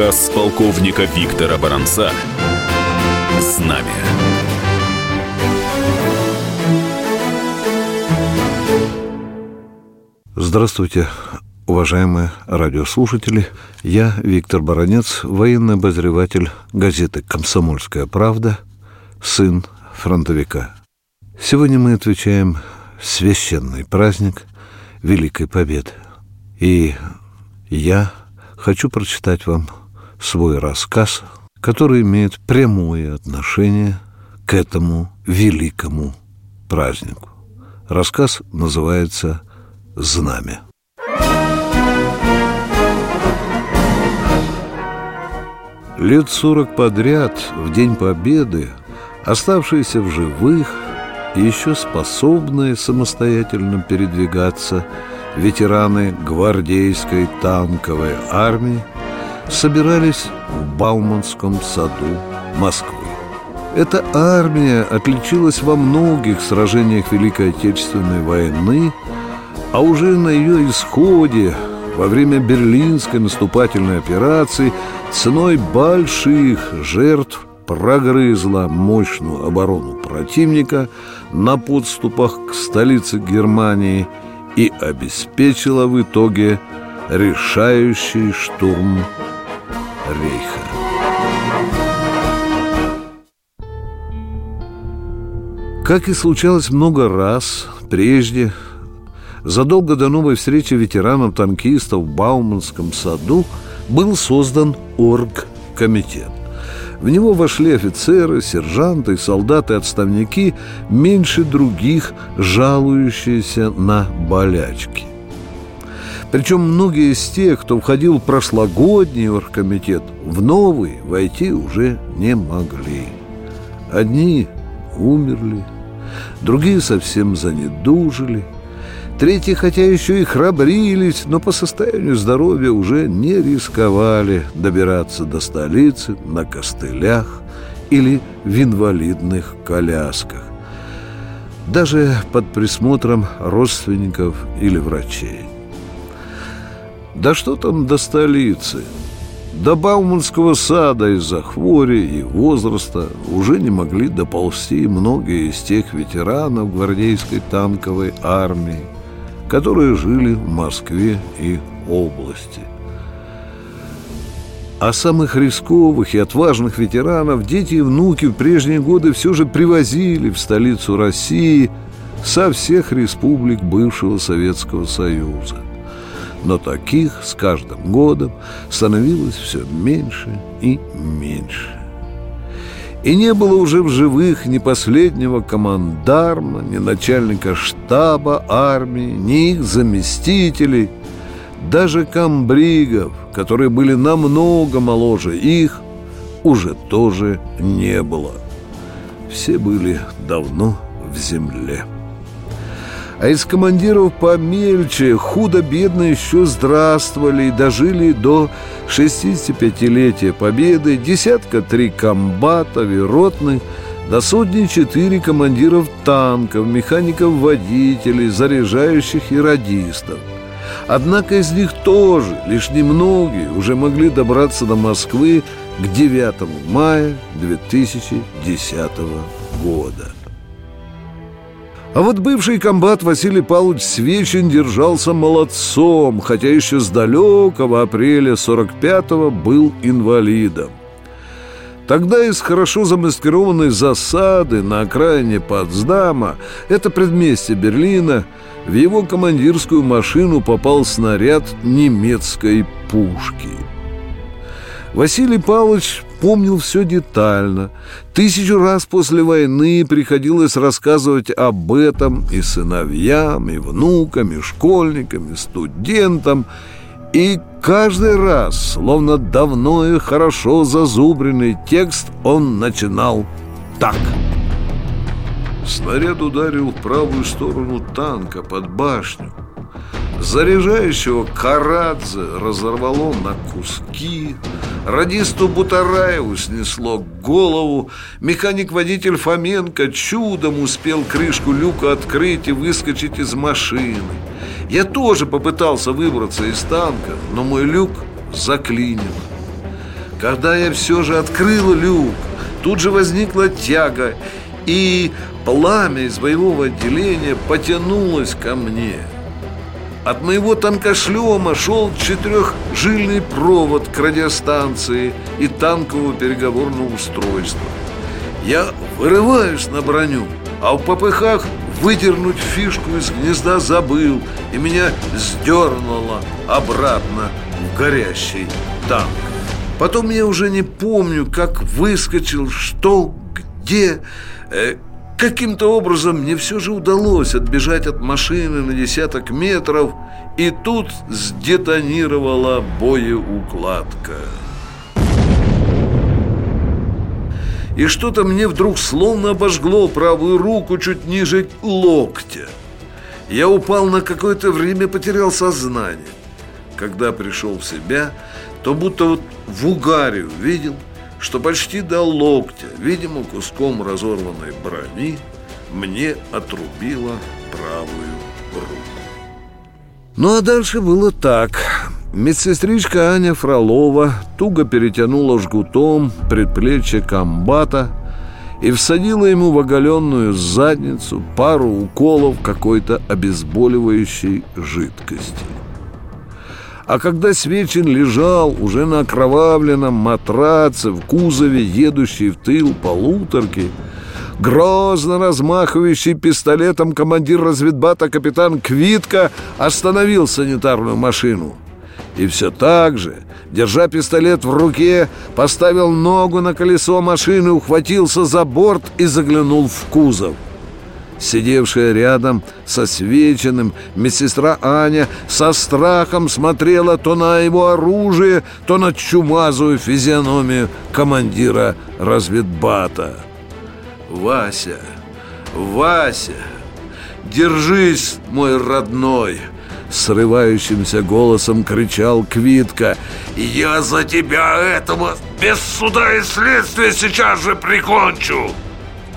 Рассказ полковника Виктора Баранца «Знамя». Здравствуйте, уважаемые радиослушатели. Я Виктор Баранец, военный обозреватель газеты «Комсомольская правда», сын фронтовика. Сегодня мы отвечаем священный праздник Великой Победы. И я хочу прочитать вам свой рассказ, который имеет прямое отношение к этому великому празднику. Рассказ называется «Знамя». Лет сорок подряд, в День Победы, оставшиеся в живых и еще способные самостоятельно передвигаться – ветераны гвардейской танковой армии собирались в Бауманском саду Москвы. Эта армия отличилась во многих сражениях Великой Отечественной войны, а уже на ее исходе во время Берлинской наступательной операции ценой больших жертв прогрызла мощную оборону противника на подступах к столице Германии – и обеспечила в итоге решающий штурм Рейха. Как и случалось много раз прежде, задолго до новой встречи ветеранов-танкистов в Бауманском саду был создан оргкомитет. В него вошли офицеры, сержанты, солдаты-отставники, меньше других, жалующиеся на болячки. Причем многие из тех, кто входил в прошлогодний оргкомитет, в новый войти уже не могли. Одни умерли, другие совсем занедужили – Третьи, хотя еще и храбрились, но по состоянию здоровья уже не рисковали добираться до столицы на костылях или в инвалидных колясках. Даже под присмотром родственников или врачей. Да что там до столицы? До Бауманского сада из-за хвори и возраста уже не могли доползти многие из тех ветеранов гвардейской танковой армии, которые жили в Москве и области. А самых рисковых и отважных ветеранов дети и внуки в прежние годы все же привозили в столицу России со всех республик бывшего Советского Союза. Но таких с каждым годом становилось все меньше и меньше. И не было уже в живых ни последнего командарма, ни начальника штаба армии, ни их заместителей, даже комбригов, которые были намного моложе их, уже тоже не было. Все были давно в земле. А из командиров помельче худо-бедно еще здравствовали и дожили до 65-летия Победы, десятка три комбатов и ротных, до сотни четыре командиров танков, механиков-водителей, заряжающих и радистов. Однако из них тоже лишь немногие уже могли добраться до Москвы к 9 мая 2010 года. А вот бывший комбат Василий Павлович Свечин держался молодцом, хотя еще с далекого апреля 45-го был инвалидом. Тогда из хорошо замаскированной засады на окраине Потсдама, это предместье Берлина, в его командирскую машину попал снаряд немецкой пушки. Василий Павлович помнил все детально. Тысячу раз после войны приходилось рассказывать об этом и сыновьям, и внукам, и школьникам, и студентам. И каждый раз, словно давно и хорошо зазубренный текст, он начинал так. Снаряд ударил в правую сторону танка под башню. Заряжающего Карадзе разорвало на куски, радисту Бутараеву снесло голову, механик-водитель Фоменко чудом успел крышку люка открыть и выскочить из машины. Я тоже попытался выбраться из танка, но мой люк заклинило. Когда я все же открыл люк, тут же возникла тяга, и пламя из боевого отделения потянулось ко мне. От моего танкошлема шел четырехжильный провод к радиостанции и танкового переговорного устройства. Я вырываюсь на броню, а в попыхах выдернуть фишку из гнезда забыл И меня сдернуло обратно в горящий танк Потом я уже не помню, как выскочил, что, где э, Каким-то образом мне все же удалось отбежать от машины на десяток метров И тут сдетонировала боеукладка И что-то мне вдруг словно обожгло правую руку чуть ниже локтя. Я упал на какое-то время, потерял сознание. Когда пришел в себя, то будто вот в угаре увидел, что почти до локтя, видимо, куском разорванной брони, мне отрубило правую руку. Ну а дальше было так. Медсестричка Аня Фролова туго перетянула жгутом предплечье комбата и всадила ему в оголенную задницу пару уколов какой-то обезболивающей жидкости. А когда Свечин лежал уже на окровавленном матраце в кузове, едущей в тыл полуторки, грозно размахивающий пистолетом командир разведбата капитан Квитка остановил санитарную машину – и все так же, держа пистолет в руке, поставил ногу на колесо машины, ухватился за борт и заглянул в кузов. Сидевшая рядом со свеченным медсестра Аня со страхом смотрела то на его оружие, то на чумазую физиономию командира разведбата. «Вася! Вася! Держись, мой родной!» Срывающимся голосом кричал Квитка «Я за тебя этого без суда и следствия сейчас же прикончу!»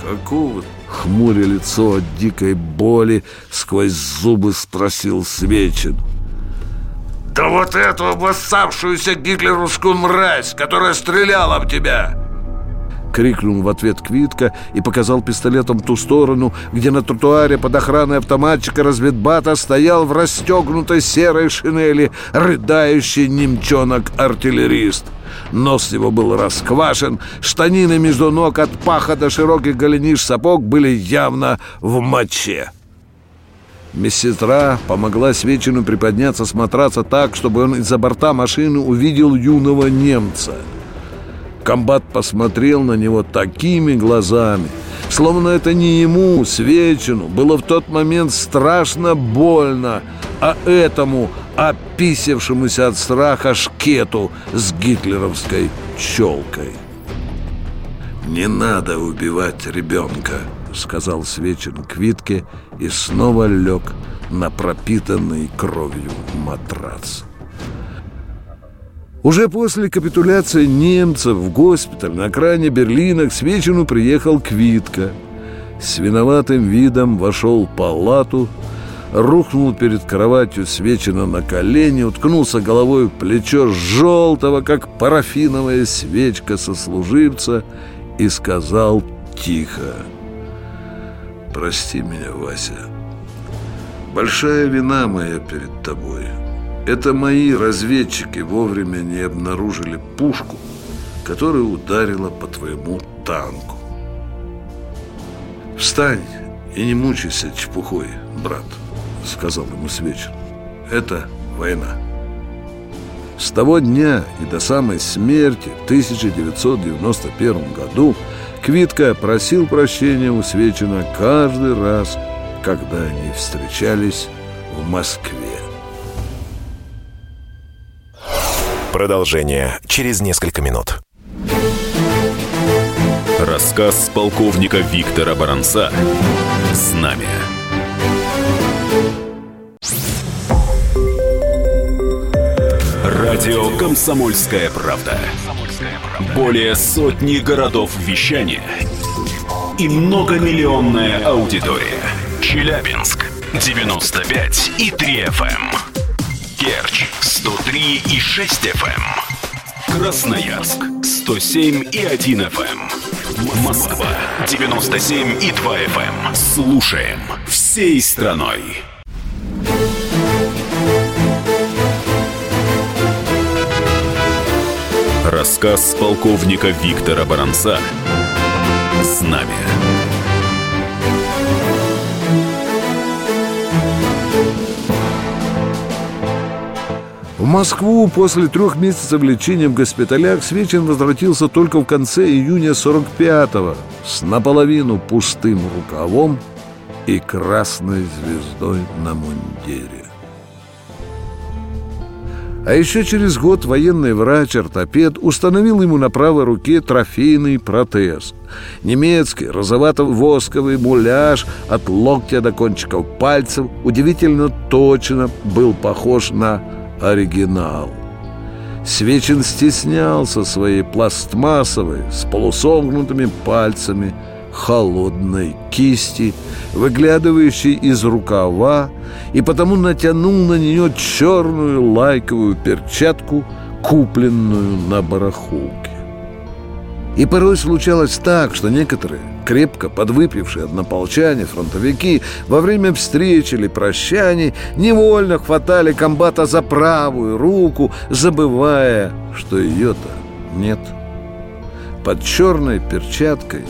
«Какого хмуря лицо от дикой боли сквозь зубы спросил Свечин «Да вот эту обоссавшуюся гитлеровскую мразь, которая стреляла в тебя!» Крикнул в ответ Квитка и показал пистолетом ту сторону, где на тротуаре под охраной автоматчика разведбата стоял в расстегнутой серой шинели рыдающий немчонок-артиллерист. Нос его был расквашен, штанины между ног от паха до широких голениш сапог были явно в моче. Медсестра помогла Свечину приподняться с матраца так, чтобы он из-за борта машины увидел юного немца — Комбат посмотрел на него такими глазами, словно это не ему, Свечину, было в тот момент страшно больно, а этому описевшемуся от страха шкету с гитлеровской челкой. «Не надо убивать ребенка», — сказал Свечин Квитке и снова лег на пропитанный кровью матрац. Уже после капитуляции немцев в госпиталь на окраине Берлина к Свечину приехал Квитка. С виноватым видом вошел в палату, рухнул перед кроватью Свечина на колени, уткнулся головой в плечо желтого, как парафиновая свечка сослуживца, и сказал тихо «Прости меня, Вася, большая вина моя перед тобой». Это мои разведчики вовремя не обнаружили пушку, которая ударила по твоему танку. «Встань и не мучайся чепухой, брат», — сказал ему с вечера. «Это война». С того дня и до самой смерти в 1991 году Квитка просил прощения у Свечина каждый раз, когда они встречались в Москве. Продолжение через несколько минут. Рассказ полковника Виктора Баранца «Знамя». Радио «Комсомольская правда». Более сотни городов вещания и многомиллионная аудитория. Челябинск 95 и 3 FM. Керчь 103 и 6 FM. Красноярск 107 и 1 FM. Москва 97 и 2 FM. Слушаем всей страной. Рассказ полковника Виктора Баранца «Знамя». Москву после трех месяцев лечения в госпиталях Свечин возвратился только в конце июня 45-го с наполовину пустым рукавом и красной звездой на мундире. А еще через год военный врач-ортопед установил ему на правой руке трофейный протез. Немецкий розовато-восковый муляж от локтя до кончиков пальцев удивительно точно был похож на оригинал. Свечин стеснялся своей пластмассовой с полусогнутыми пальцами холодной кисти, выглядывающей из рукава, и потому натянул на нее черную лайковую перчатку, купленную на барахолке. И порой случалось так, что некоторые, крепко подвыпившие однополчане, фронтовики, во время встреч или прощаний невольно хватали комбата за правую руку, забывая, что ее-то нет. Под черной перчаткой,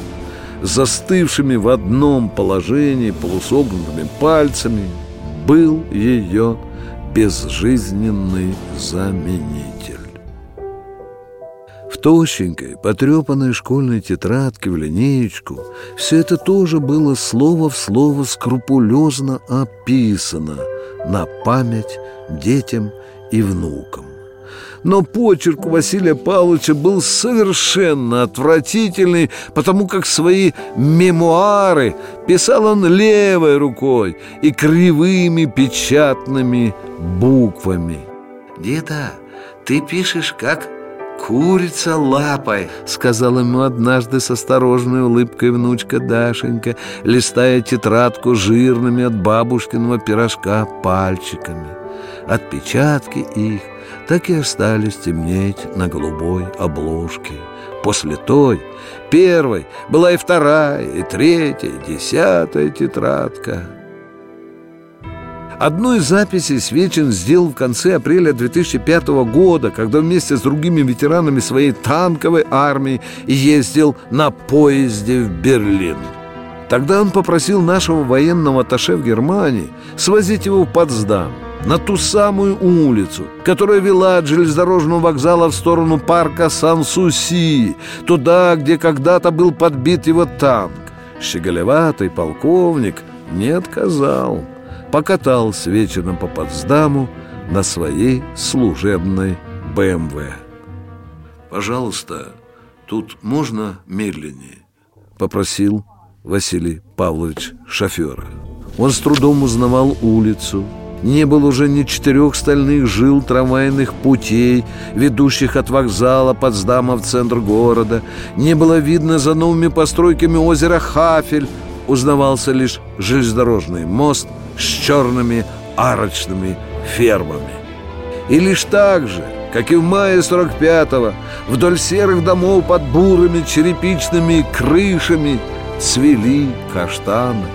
застывшими в одном положении полусогнутыми пальцами, был ее безжизненный заменитель. Тощенькой, потрепанной школьной тетрадке в линеечку все это тоже было слово в слово скрупулезно описано на память детям и внукам. Но почерк Василия Павловича был совершенно отвратительный, потому как свои мемуары писал он левой рукой и кривыми печатными буквами. «Деда, ты пишешь как «Курица лапой», — сказала ему однажды с осторожной улыбкой внучка Дашенька, листая тетрадку жирными от бабушкиного пирожка пальчиками. Отпечатки их так и остались темнеть на голубой обложке. После той, первой, была и вторая, и третья, и десятая тетрадка — Одну из записей Свечин сделал в конце апреля 2005 года, когда вместе с другими ветеранами своей танковой армии ездил на поезде в Берлин. Тогда он попросил нашего военного атташе в Германии свозить его в Потсдам, на ту самую улицу, которая вела от железнодорожного вокзала в сторону парка Сан-Суси, туда, где когда-то был подбит его танк. Щеголеватый полковник не отказал покатал с вечером по Потсдаму на своей служебной БМВ. «Пожалуйста, тут можно медленнее?» — попросил Василий Павлович шофера. Он с трудом узнавал улицу. Не было уже ни четырех стальных жил трамвайных путей, ведущих от вокзала Потсдама в центр города. Не было видно за новыми постройками озера Хафель. Узнавался лишь железнодорожный мост — с черными арочными фермами. И лишь так же, как и в мае 45-го, вдоль серых домов под бурыми черепичными крышами цвели каштаны.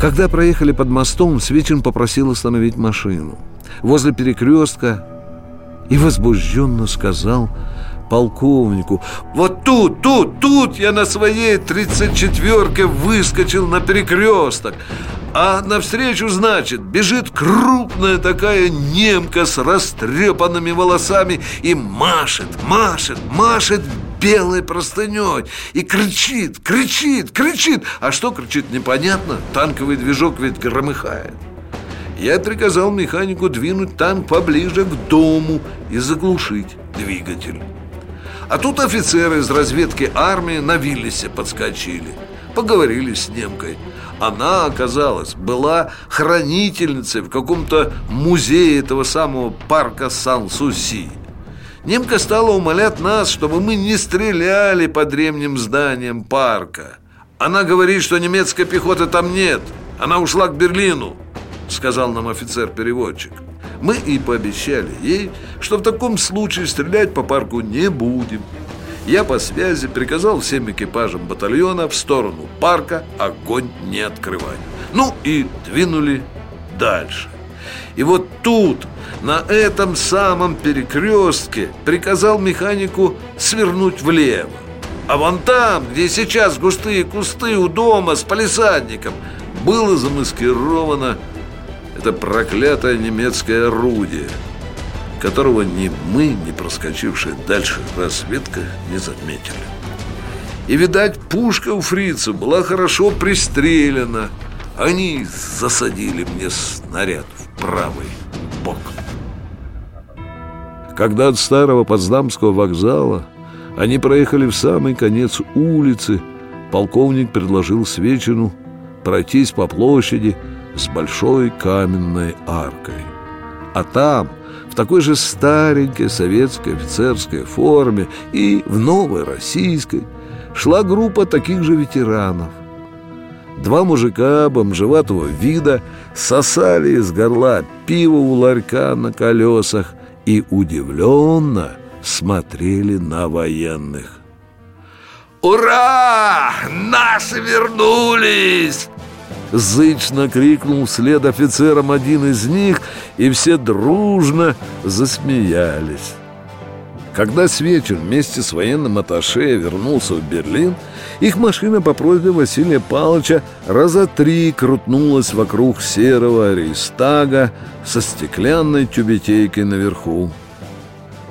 Когда проехали под мостом, Свечин попросил остановить машину. Возле перекрестка и возбужденно сказал полковнику «Вот тут, тут, тут я на своей тридцать четверке выскочил на перекресток а навстречу, значит, бежит крупная такая немка с растрепанными волосами и машет, машет, машет белой простыней и кричит, кричит, кричит. А что кричит, непонятно. Танковый движок ведь громыхает. Я приказал механику двинуть танк поближе к дому и заглушить двигатель. А тут офицеры из разведки армии на Виллисе подскочили. Поговорили с немкой – она, оказалась, была хранительницей в каком-то музее этого самого парка Сан-Суси. Немка стала умолять нас, чтобы мы не стреляли по древним зданиям парка. Она говорит, что немецкой пехоты там нет. Она ушла к Берлину, сказал нам офицер-переводчик. Мы и пообещали ей, что в таком случае стрелять по парку не будем. Я по связи приказал всем экипажам батальона в сторону парка огонь не открывать. Ну и двинули дальше. И вот тут, на этом самом перекрестке, приказал механику свернуть влево. А вон там, где сейчас густые кусты у дома с палисадником, было замаскировано это проклятое немецкое орудие, которого ни мы, ни проскочившая дальше разведка не заметили. И, видать, пушка у фрица была хорошо пристрелена. Они засадили мне снаряд в правый бок. Когда от старого Потсдамского вокзала они проехали в самый конец улицы, полковник предложил Свечину пройтись по площади с большой каменной аркой. А там, в такой же старенькой советской офицерской форме и в новой российской, шла группа таких же ветеранов. Два мужика бомжеватого вида сосали из горла пиво у ларька на колесах и удивленно смотрели на военных. «Ура! Наши вернулись!» Зычно крикнул вслед офицерам один из них, и все дружно засмеялись. Когда Свечин вместе с военным атташе вернулся в Берлин, их машина по просьбе Василия Павловича раза три крутнулась вокруг серого рейстага со стеклянной тюбетейкой наверху.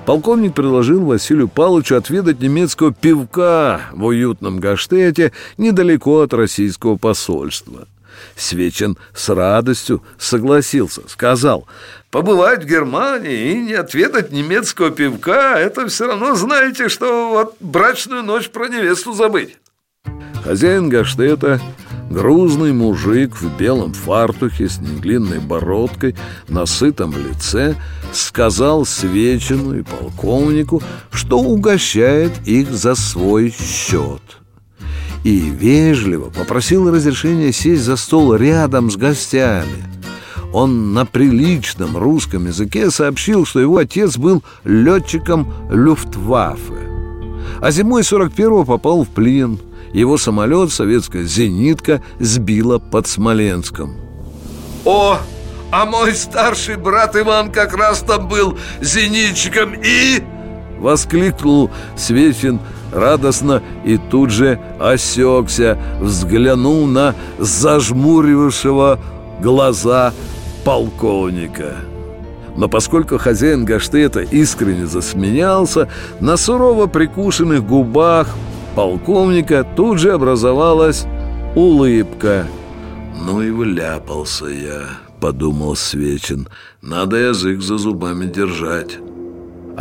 Полковник предложил Василию Павловичу отведать немецкого пивка в уютном гаштете недалеко от российского посольства. Свечин с радостью согласился, сказал, «Побывать в Германии и не отведать немецкого пивка – это все равно, знаете, что вот брачную ночь про невесту забыть». Хозяин Гаштета, грузный мужик в белом фартухе с недлинной бородкой на сытом лице, сказал Свечину и полковнику, что угощает их за свой счет – и вежливо попросил разрешения сесть за стол рядом с гостями. Он на приличном русском языке сообщил, что его отец был летчиком Люфтваффе. А зимой 41-го попал в плен. Его самолет, советская «Зенитка», сбила под Смоленском. «О, а мой старший брат Иван как раз там был зенитчиком и...» Воскликнул Свечин радостно и тут же осекся, взглянул на зажмурившего глаза полковника. Но поскольку хозяин Гаштета искренне засмеялся, на сурово прикушенных губах полковника тут же образовалась улыбка. «Ну и вляпался я», — подумал Свечин. «Надо язык за зубами держать».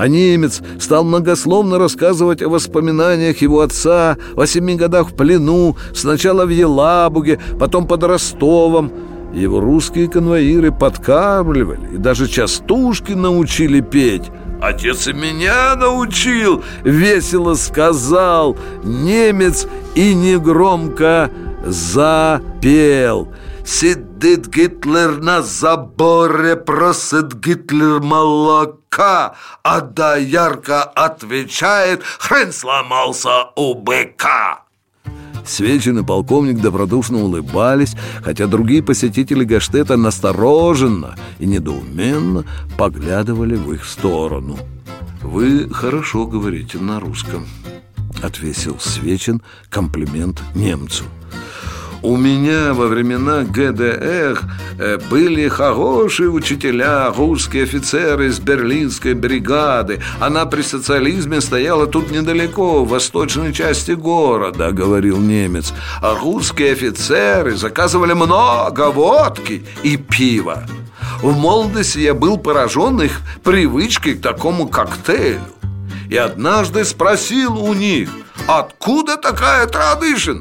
А немец стал многословно рассказывать о воспоминаниях его отца, о семи годах в плену, сначала в Елабуге, потом под Ростовом. Его русские конвоиры подкармливали и даже частушки научили петь. «Отец и меня научил!» — весело сказал немец и негромко запел — Сидит Гитлер на заборе, просит Гитлер молока, а доярка отвечает, хрен сломался у быка. Свечин и полковник добродушно улыбались, хотя другие посетители Гаштета настороженно и недоуменно поглядывали в их сторону. «Вы хорошо говорите на русском», — отвесил Свечин комплимент немцу. У меня во времена ГДР э, были хорошие учителя, русские офицеры из берлинской бригады. Она при социализме стояла тут недалеко, в восточной части города, говорил немец. А русские офицеры заказывали много водки и пива. В молодости я был поражен их привычкой к такому коктейлю. И однажды спросил у них, откуда такая традишн?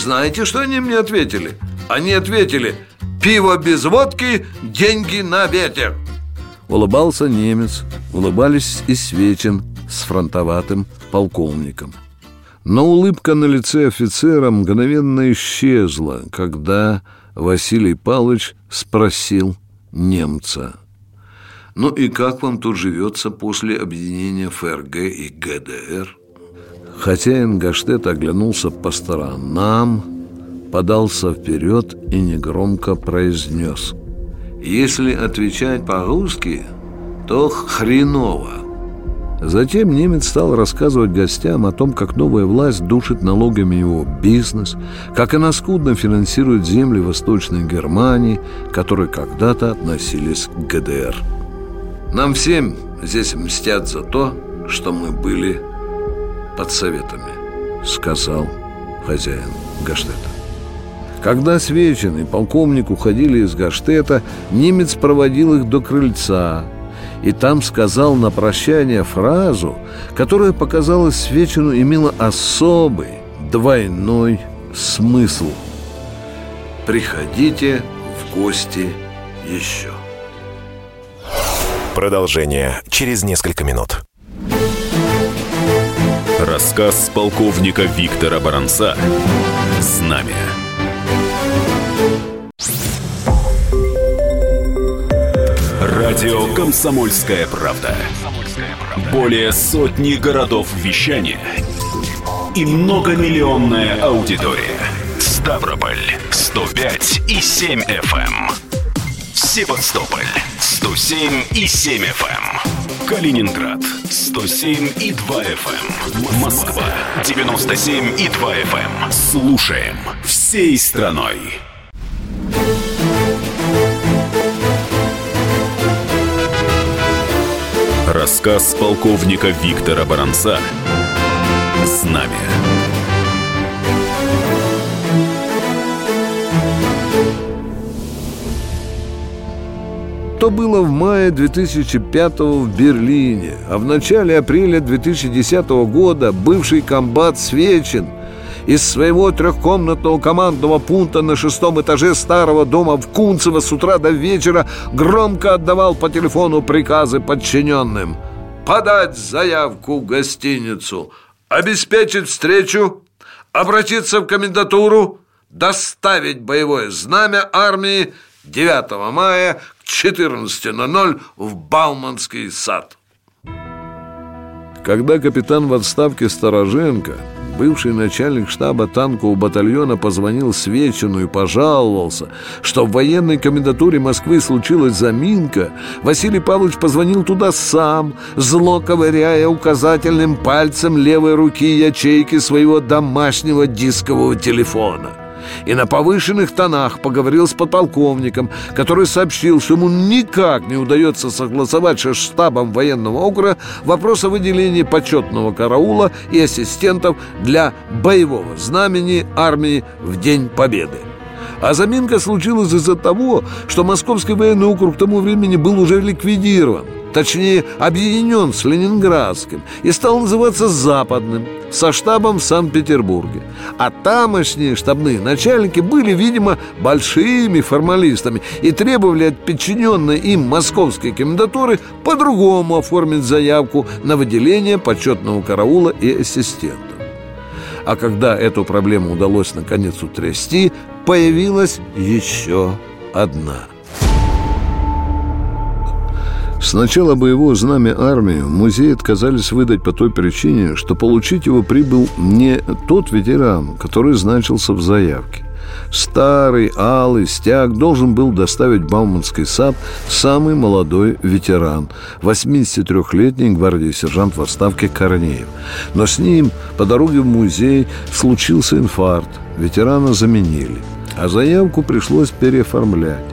Знаете, что они мне ответили? Они ответили «Пиво без водки, деньги на ветер» Улыбался немец, улыбались и Свечин с фронтоватым полковником Но улыбка на лице офицера мгновенно исчезла, когда Василий Павлович спросил немца Ну и как вам тут живется после объединения ФРГ и ГДР? Хозяин Гаштета оглянулся по сторонам, подался вперед и негромко произнес «Если отвечать по-русски, то хреново». Затем немец стал рассказывать гостям о том, как новая власть душит налогами его бизнес, как она скудно финансирует земли Восточной Германии, которые когда-то относились к ГДР. Нам всем здесь мстят за то, что мы были под советами, сказал хозяин Гаштета. Когда Свечин и полковник уходили из Гаштета, немец проводил их до крыльца и там сказал на прощание фразу, которая показалась Свечину имела особый, двойной смысл. «Приходите в гости еще». Продолжение через несколько минут. Рассказ полковника Виктора Баранца «Знамя». Радио «Комсомольская правда». Более сотни городов вещания и многомиллионная аудитория. Ставрополь 105 и 7 FM. Эм. Севастополь 107 и 7 FM. Эм. Калининград 107 и 2 FM. Эм. Москва 97 и 2 FM. Слушаем всей страной. Рассказ полковника Виктора Баранца «Знамя». То было в мае 2005 в Берлине, а в начале апреля 2010 года бывший комбат Свечин – из своего трехкомнатного командного пункта на шестом этаже старого дома в Кунцево с утра до вечера громко отдавал по телефону приказы подчиненным. «Подать заявку в гостиницу, обеспечить встречу, обратиться в комендатуру, доставить боевое знамя армии 9 мая 14.00 в Бауманский сад». Когда капитан в отставке Стороженко бывший начальник штаба танкового батальона позвонил Свечину и пожаловался, что в военной комендатуре Москвы случилась заминка, Василий Павлович позвонил туда сам, зло ковыряя указательным пальцем левой руки ячейки своего домашнего дискового телефона и на повышенных тонах поговорил с подполковником, который сообщил, что ему никак не удается согласовать с штабом военного округа вопрос о выделении почетного караула и ассистентов для боевого знамени армии в День Победы. А заминка случилась из-за того, что Московский военный округ к тому времени был уже ликвидирован – точнее объединен с Ленинградским и стал называться Западным, со штабом в Санкт-Петербурге. А тамошние штабные начальники были, видимо, большими формалистами и требовали от подчиненной им московской комендатуры по-другому оформить заявку на выделение почетного караула и ассистентов. А когда эту проблему удалось наконец утрясти, появилась еще одна – Сначала боевое знамя армии музей отказались выдать по той причине, что получить его прибыл не тот ветеран, который значился в заявке. Старый алый стяг должен был доставить Бауманский сад самый молодой ветеран, 83-летний гвардии сержант в отставке Корнеев. Но с ним по дороге в музей случился инфаркт, ветерана заменили, а заявку пришлось переоформлять.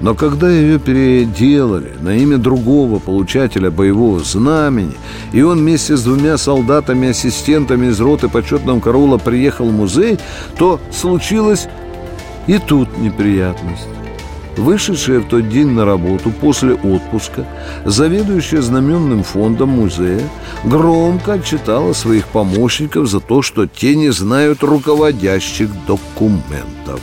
Но когда ее переделали на имя другого получателя боевого знамени, и он вместе с двумя солдатами-ассистентами из роты почетного караула приехал в музей, то случилась и тут неприятность. Вышедшая в тот день на работу после отпуска, заведующая знаменным фондом музея громко отчитала своих помощников за то, что те не знают руководящих документов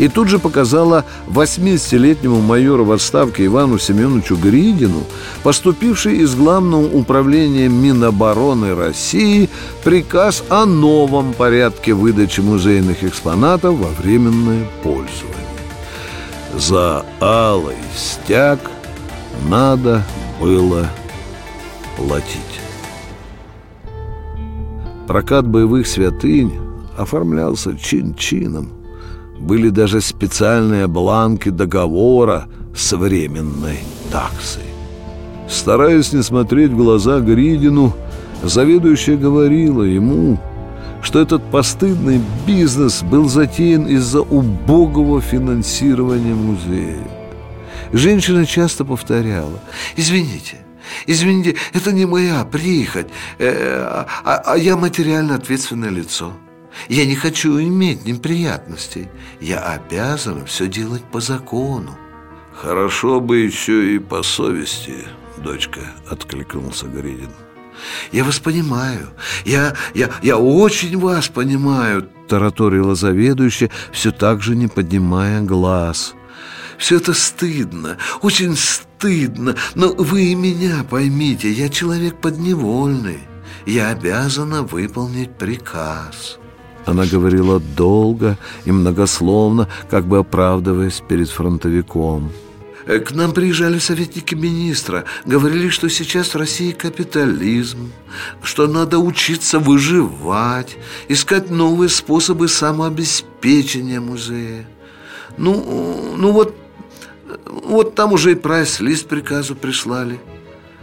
и тут же показала 80-летнему майору в отставке Ивану Семеновичу Гридину, поступивший из Главного управления Минобороны России, приказ о новом порядке выдачи музейных экспонатов во временное пользование. За алый стяг Надо было платить. Прокат боевых святынь оформлялся чин-чином. Были даже специальные бланки договора с временной таксой. Стараясь не смотреть в глаза Гридину, заведующая говорила ему, что этот постыдный бизнес был затеян из-за убогого финансирования музея. Женщина часто повторяла «Извините, извините, это не моя прихоть, э, а, а я материально ответственное лицо». Я не хочу иметь неприятностей. Я обязана все делать по закону. Хорошо бы еще и по совести, дочка, откликнулся Гридин. Я вас понимаю. Я, я, я очень вас понимаю, тараторила заведующая, все так же не поднимая глаз. Все это стыдно, очень стыдно, но вы и меня поймите, я человек подневольный. Я обязана выполнить приказ. Она говорила долго и многословно, как бы оправдываясь перед фронтовиком. Э, к нам приезжали советники министра, говорили, что сейчас в России капитализм, что надо учиться выживать, искать новые способы самообеспечения музея. Ну, ну вот, вот там уже и прайс-лист приказу прислали,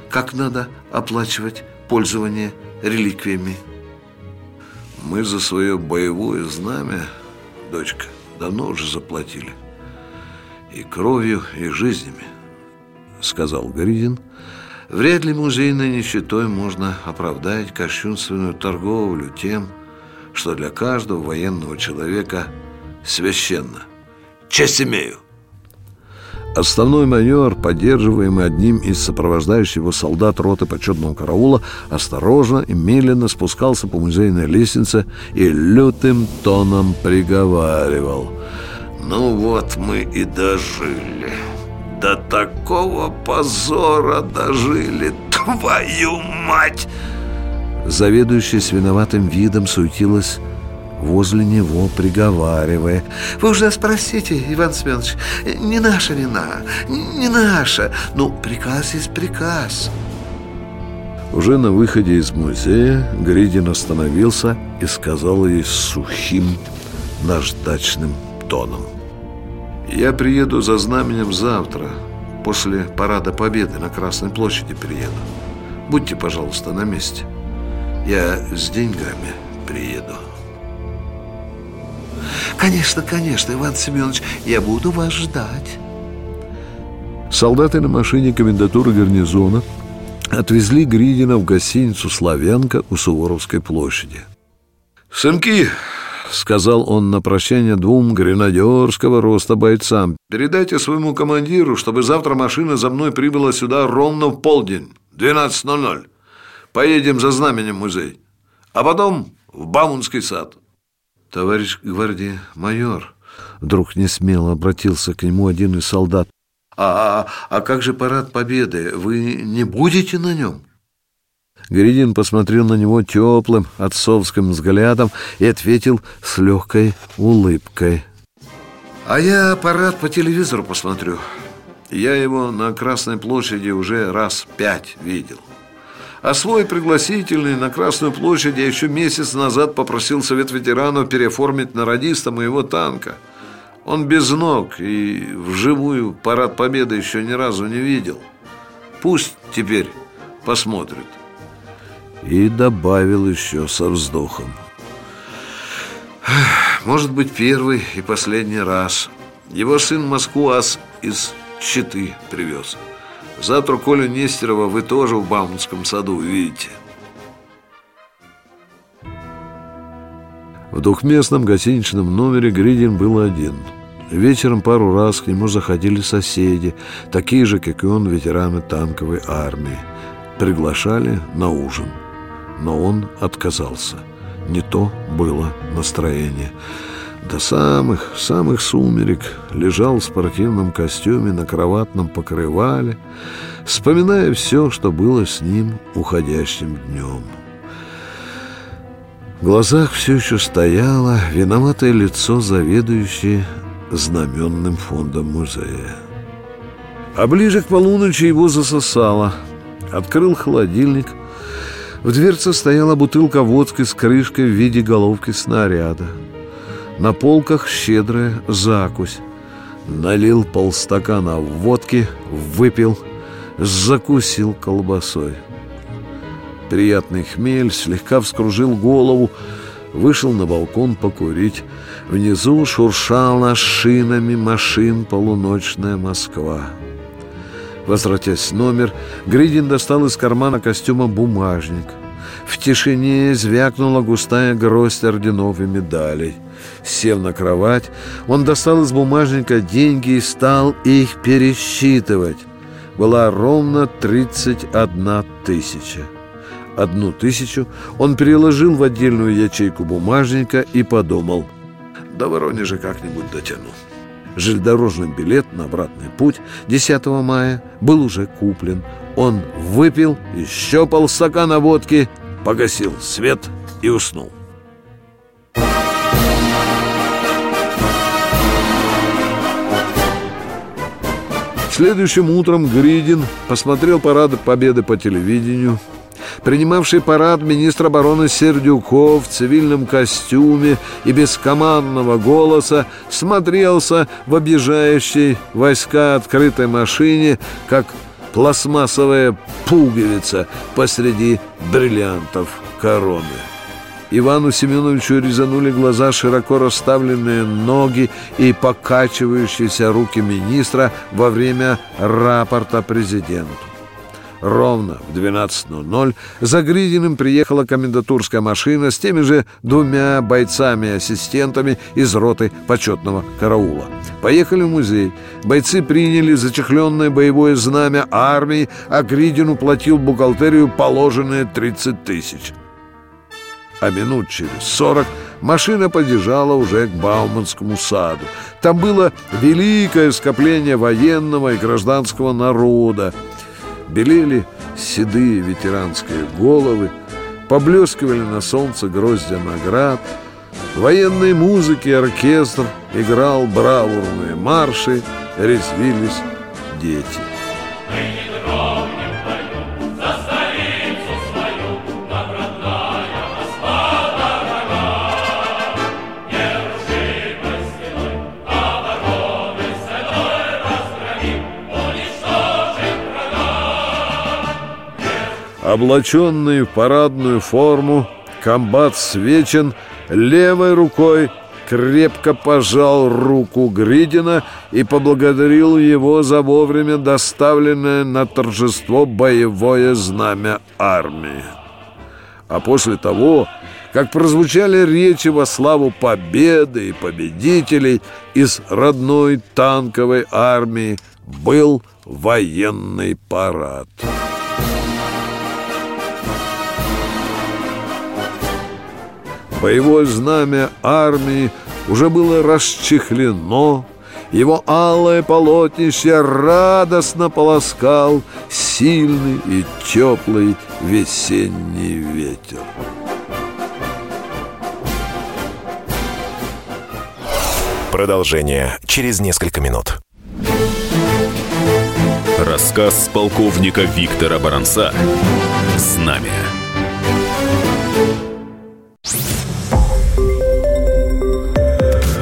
как надо оплачивать пользование реликвиями. Мы за свое боевое знамя, дочка, давно уже заплатили – и кровью, и жизнями, сказал Гридин. Вряд ли музейной нищетой можно оправдать кощунственную торговлю тем, что для каждого военного человека священно. Честь имею! Основной майор, поддерживаемый одним из сопровождающих его солдат роты почетного караула, осторожно и медленно спускался по музейной лестнице и лютым тоном приговаривал – ну вот мы и дожили. До такого позора дожили, твою мать! Заведующая с виноватым видом суетилась возле него, приговаривая. «Вы уже спросите, Иван Семенович, не наша вина, не наша. Ну, приказ есть приказ». Уже на выходе из музея Гридин остановился и сказал ей сухим, наждачным тоном. Я приеду за знаменем завтра, после парада Победы на Красной площади приеду. Будьте, пожалуйста, на месте. Я с деньгами приеду. Конечно, конечно, Иван Семенович, я буду вас ждать. Солдаты на машине комендатуры гарнизона отвезли Гридина в гостиницу «Славянка» у Суворовской площади. «Сынки, — сказал он на прощание двум гренадерского роста бойцам. «Передайте своему командиру, чтобы завтра машина за мной прибыла сюда ровно в полдень, 12.00. Поедем за знаменем музей, а потом в Бауманский сад». «Товарищ гвардии майор», — вдруг несмело обратился к нему один из солдат, «а, а, а как же парад Победы? Вы не будете на нем?» Гридин посмотрел на него теплым отцовским взглядом и ответил с легкой улыбкой. «А я аппарат по телевизору посмотрю. Я его на Красной площади уже раз пять видел. А свой пригласительный на Красную площадь я еще месяц назад попросил Совет ветеранов переоформить на радиста моего танка. Он без ног и вживую парад Победы еще ни разу не видел. Пусть теперь посмотрит» и добавил еще со вздохом. Может быть, первый и последний раз. Его сын Москву ас из Читы привез. Завтра Колю Нестерова вы тоже в Бауманском саду увидите. В двухместном гостиничном номере Гридин был один. Вечером пару раз к нему заходили соседи, такие же, как и он, ветераны танковой армии. Приглашали на ужин но он отказался. Не то было настроение. До самых, самых сумерек лежал в спортивном костюме на кроватном покрывале, вспоминая все, что было с ним уходящим днем. В глазах все еще стояло виноватое лицо заведующей знаменным фондом музея. А ближе к полуночи его засосало. Открыл холодильник. В дверце стояла бутылка водки с крышкой в виде головки снаряда. На полках щедрая закусь. Налил полстакана водки, выпил, закусил колбасой. Приятный хмель слегка вскружил голову, вышел на балкон покурить. Внизу шуршала шинами машин полуночная Москва. Возвратясь в номер, Гридин достал из кармана костюма бумажник. В тишине звякнула густая гроздь орденов и медалей. Сев на кровать, он достал из бумажника деньги и стал их пересчитывать. Была ровно 31 тысяча. Одну тысячу он переложил в отдельную ячейку бумажника и подумал, «До Воронежа как-нибудь дотяну». Железнодорожный билет на обратный путь 10 мая был уже куплен. Он выпил еще полстакана водки, погасил свет и уснул. Следующим утром Гридин посмотрел парад Победы по телевидению. Принимавший парад министр обороны Сердюков в цивильном костюме и без командного голоса смотрелся в объезжающей войска открытой машине, как пластмассовая пуговица посреди бриллиантов короны. Ивану Семеновичу резанули глаза широко расставленные ноги и покачивающиеся руки министра во время рапорта президенту. Ровно в 12.00 за Гридиным приехала комендатурская машина с теми же двумя бойцами-ассистентами из роты почетного караула. Поехали в музей. Бойцы приняли зачехленное боевое знамя армии, а Гридину платил бухгалтерию положенные 30 тысяч а минут через сорок машина подъезжала уже к Бауманскому саду. Там было великое скопление военного и гражданского народа. Белели седые ветеранские головы, поблескивали на солнце гроздья наград, военной музыки оркестр играл бравурные марши, резвились дети. Облаченный в парадную форму, комбат Свечин левой рукой крепко пожал руку Гридина и поблагодарил его за вовремя доставленное на торжество боевое знамя армии. А после того, как прозвучали речи во славу победы и победителей из родной танковой армии, был военный парад. Боевое знамя армии уже было расчехлено, его алое полотнище радостно полоскал сильный и теплый весенний ветер. Продолжение через несколько минут. Рассказ полковника Виктора Баранца «Знамя».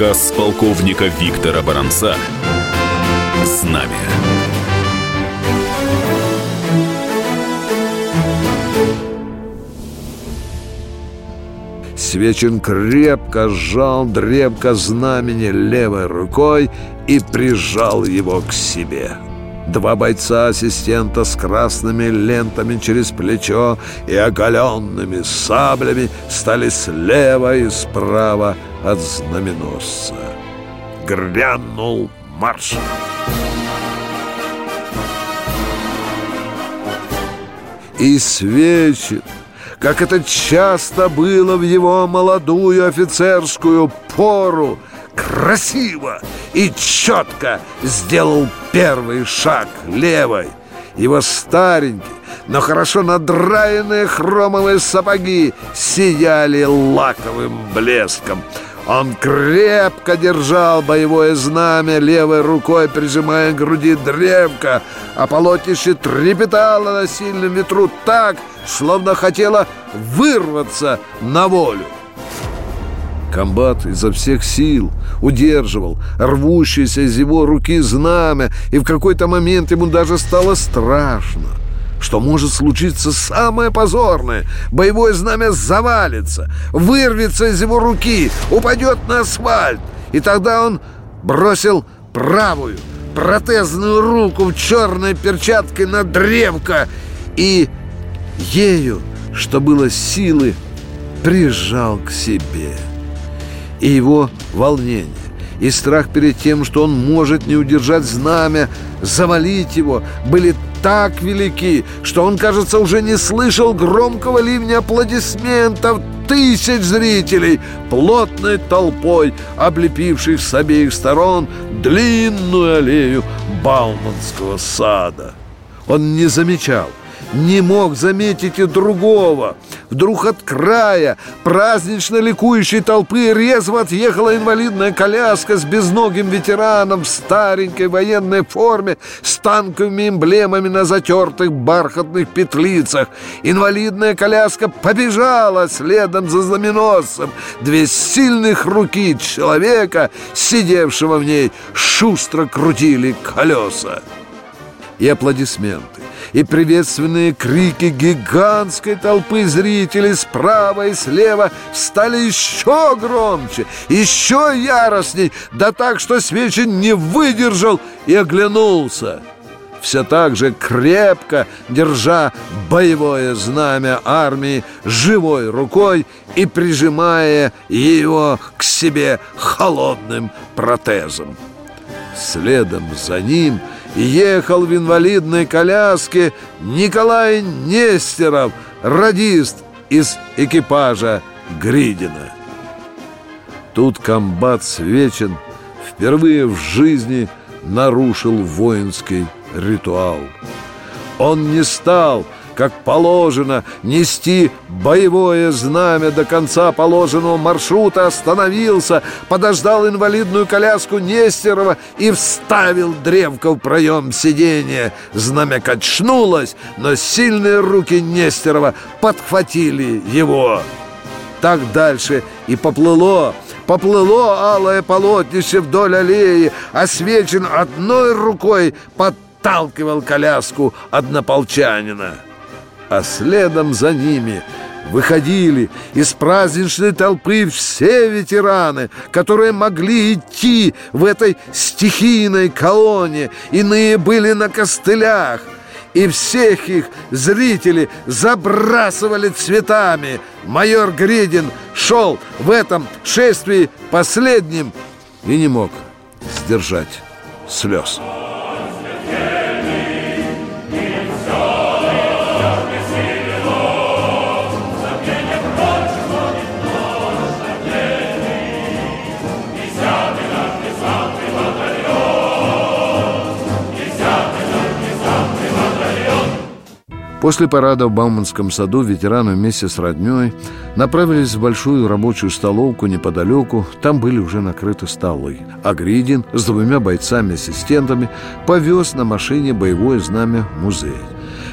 Рассказ полковника Виктора Баранца «Знамя». Свечин крепко сжал древко знамени левой рукой и прижал его к себе. Два бойца-ассистента с красными лентами через плечо и оголенными саблями стали слева и справа от знаменосца. Грянул марш! И свечи, как это часто было в его молодую офицерскую пору, красиво и четко сделал первый шаг левой. Его старенький, но хорошо надраенные хромовые сапоги сияли лаковым блеском. Он крепко держал боевое знамя левой рукой, прижимая к груди древко, а полотнище трепетало на сильном ветру так, словно хотело вырваться на волю. Комбат изо всех сил удерживал рвущееся из его руки знамя, и в какой-то момент ему даже стало страшно что может случиться самое позорное. Боевое знамя завалится, вырвется из его руки, упадет на асфальт. И тогда он бросил правую, протезную руку в черной перчатке на древко и ею, что было силы, прижал к себе. И его волнение, и страх перед тем, что он может не удержать знамя, завалить его, были так велики, что он, кажется, уже не слышал громкого ливня аплодисментов тысяч зрителей, плотной толпой, облепивших с обеих сторон длинную аллею Бауманского сада. Он не замечал, не мог заметить и другого. Вдруг от края празднично ликующей толпы резво отъехала инвалидная коляска с безногим ветераном в старенькой военной форме с танковыми эмблемами на затертых бархатных петлицах. Инвалидная коляска побежала следом за знаменосцем. Две сильных руки человека, сидевшего в ней, шустро крутили колеса. И аплодисменты и приветственные крики гигантской толпы зрителей справа и слева стали еще громче, еще яростней, да так, что Свечин не выдержал и оглянулся. Все так же крепко держа боевое знамя армии живой рукой и прижимая его к себе холодным протезом. Следом за ним – ехал в инвалидной коляске Николай Нестеров, радист из экипажа Гридина. Тут комбат Свечин впервые в жизни нарушил воинский ритуал. Он не стал как положено, нести боевое знамя до конца положенного маршрута, остановился, подождал инвалидную коляску Нестерова и вставил древко в проем сиденья. Знамя качнулось, но сильные руки Нестерова подхватили его. Так дальше и поплыло, поплыло алое полотнище вдоль аллеи, освечен одной рукой подталкивал коляску однополчанина а следом за ними выходили из праздничной толпы все ветераны, которые могли идти в этой стихийной колонне, иные были на костылях, и всех их зрители забрасывали цветами. Майор Гридин шел в этом шествии последним и не мог сдержать слез. После парада в Бауманском саду ветераны вместе с роднёй направились в большую рабочую столовку неподалеку. Там были уже накрыты столы. А Гридин с двумя бойцами-ассистентами повез на машине боевое знамя в музей.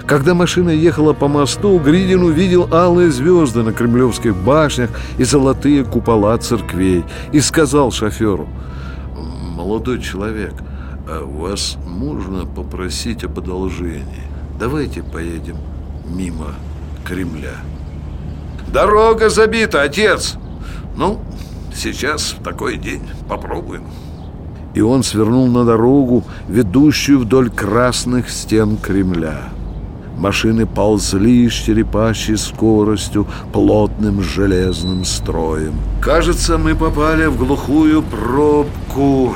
Когда машина ехала по мосту, Гридин увидел алые звезды на кремлевских башнях и золотые купола церквей и сказал шоферу, «Молодой человек, а вас можно попросить об одолжении?» Давайте поедем мимо Кремля. Дорога забита, отец! Ну, сейчас такой день. Попробуем. И он свернул на дорогу, ведущую вдоль красных стен Кремля. Машины ползли с черепащей скоростью, плотным железным строем. Кажется, мы попали в глухую пробку,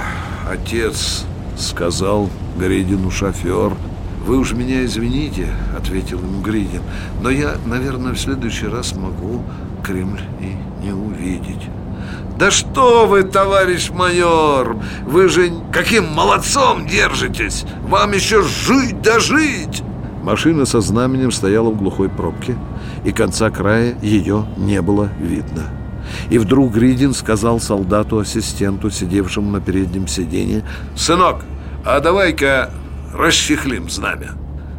отец. сказал Гридину шофер. «Вы уж меня извините», — ответил ему Гридин, «но я, наверное, в следующий раз могу Кремль и не увидеть». Да что вы, товарищ майор! Вы же каким молодцом держитесь! Вам еще жить да жить! Машина со знаменем стояла в глухой пробке, и конца края ее не было видно. И вдруг Гридин сказал солдату-ассистенту, сидевшему на переднем сиденье, «Сынок, а давай-ка расчехлим знамя».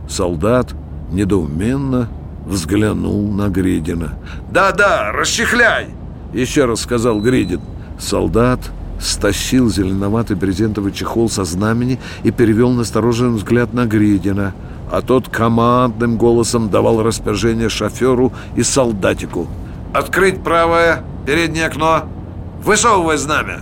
Солдат недоуменно взглянул на Гридина. «Да-да, расчехляй!» Еще раз сказал Гридин. Солдат стащил зеленоватый брезентовый чехол со знамени и перевел настороженный взгляд на Гридина, а тот командным голосом давал распоряжение шоферу и солдатику. «Открыть правое переднее окно! Высовывай знамя!»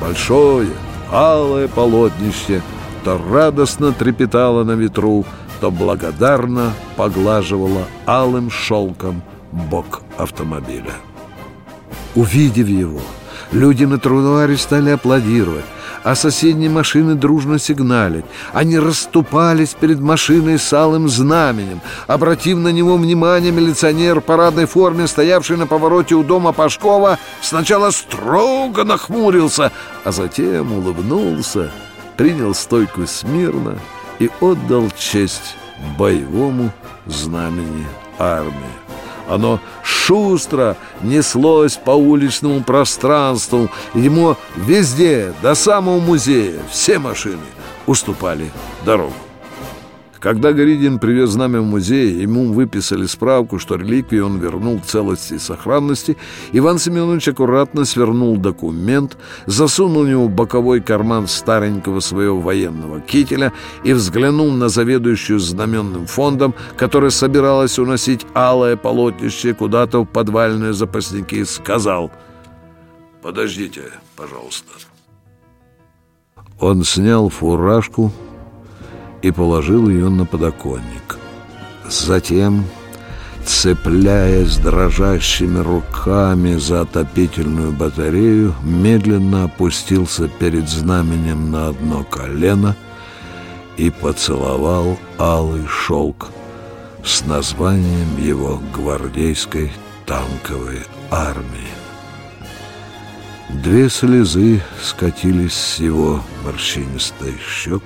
Большое, алое полотнище то радостно трепетало на ветру, то благодарно поглаживало алым шелком бок автомобиля. Увидев его, люди на тротуаре стали аплодировать, а соседние машины дружно сигналить. Они расступались перед машиной с алым знаменем. Обратив на него внимание, милиционер в парадной форме, стоявший на повороте у дома Пашкова, сначала строго нахмурился, а затем улыбнулся, принял стойку смирно и отдал честь боевому знамени армии. Оно шустро неслось по уличному пространству. Ему везде, до самого музея, все машины уступали дорогу. Когда Горидин привез знамя в музей, ему выписали справку, что реликвии он вернул в целости и сохранности. Иван Семенович аккуратно свернул документ, засунул в него боковой карман старенького своего военного кителя и взглянул на заведующую знаменным фондом, которая собиралась уносить алое полотнище куда-то в подвальные запасники, сказал «Подождите, пожалуйста». Он снял фуражку, и положил ее на подоконник. Затем, цепляясь дрожащими руками за отопительную батарею, медленно опустился перед знаменем на одно колено и поцеловал алый шелк с названием его гвардейской танковой армии. Две слезы скатились с его морщинистой щек,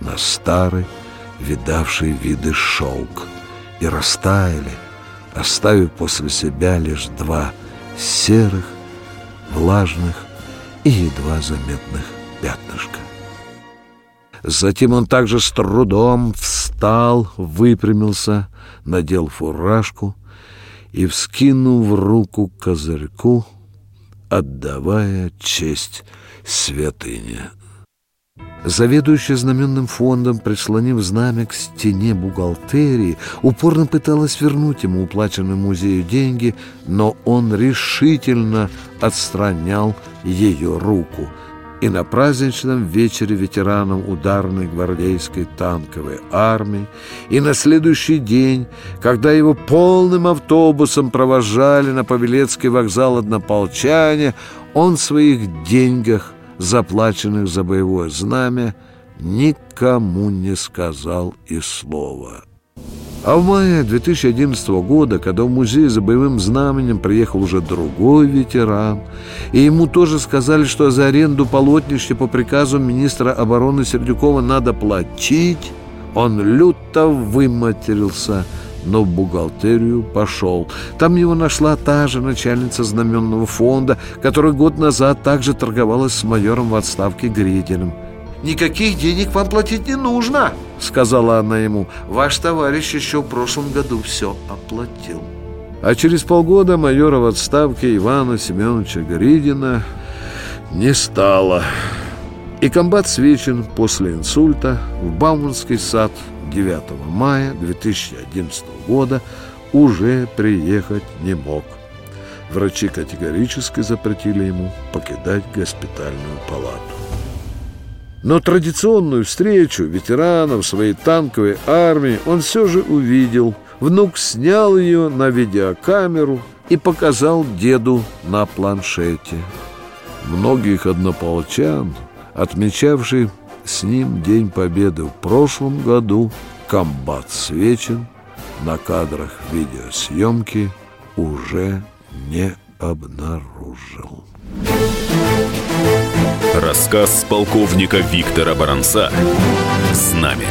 на старый, видавший виды шелк, и растаяли, оставив после себя лишь два серых, влажных и едва заметных пятнышка. Затем он также с трудом встал, выпрямился, надел фуражку и, вскинув руку козырьку, отдавая честь святыне Заведующая знаменным фондом, прислонив знамя к стене бухгалтерии, упорно пыталась вернуть ему уплаченные музею деньги, но он решительно отстранял ее руку. И на праздничном вечере ветеранам ударной гвардейской танковой армии, и на следующий день, когда его полным автобусом провожали на Павелецкий вокзал однополчане, он в своих деньгах заплаченных за боевое знамя, никому не сказал и слова. А в мае 2011 года, когда в музей за боевым знаменем приехал уже другой ветеран, и ему тоже сказали, что за аренду полотнища по приказу министра обороны Сердюкова надо платить, он люто выматерился – но в бухгалтерию пошел. Там его нашла та же начальница знаменного фонда, которая год назад также торговалась с майором в отставке Грединым. «Никаких денег вам платить не нужно», — сказала она ему. «Ваш товарищ еще в прошлом году все оплатил». А через полгода майора в отставке Ивана Семеновича Гридина не стало. И комбат Свечин после инсульта в Бауманский сад 9 мая 2011 года уже приехать не мог. Врачи категорически запретили ему покидать госпитальную палату. Но традиционную встречу ветеранов своей танковой армии он все же увидел. Внук снял ее на видеокамеру и показал деду на планшете. Многих однополчан, отмечавший с ним День Победы в прошлом году комбат Свечин на кадрах видеосъемки уже не обнаружил. Рассказ полковника Виктора Баранца «Знамя».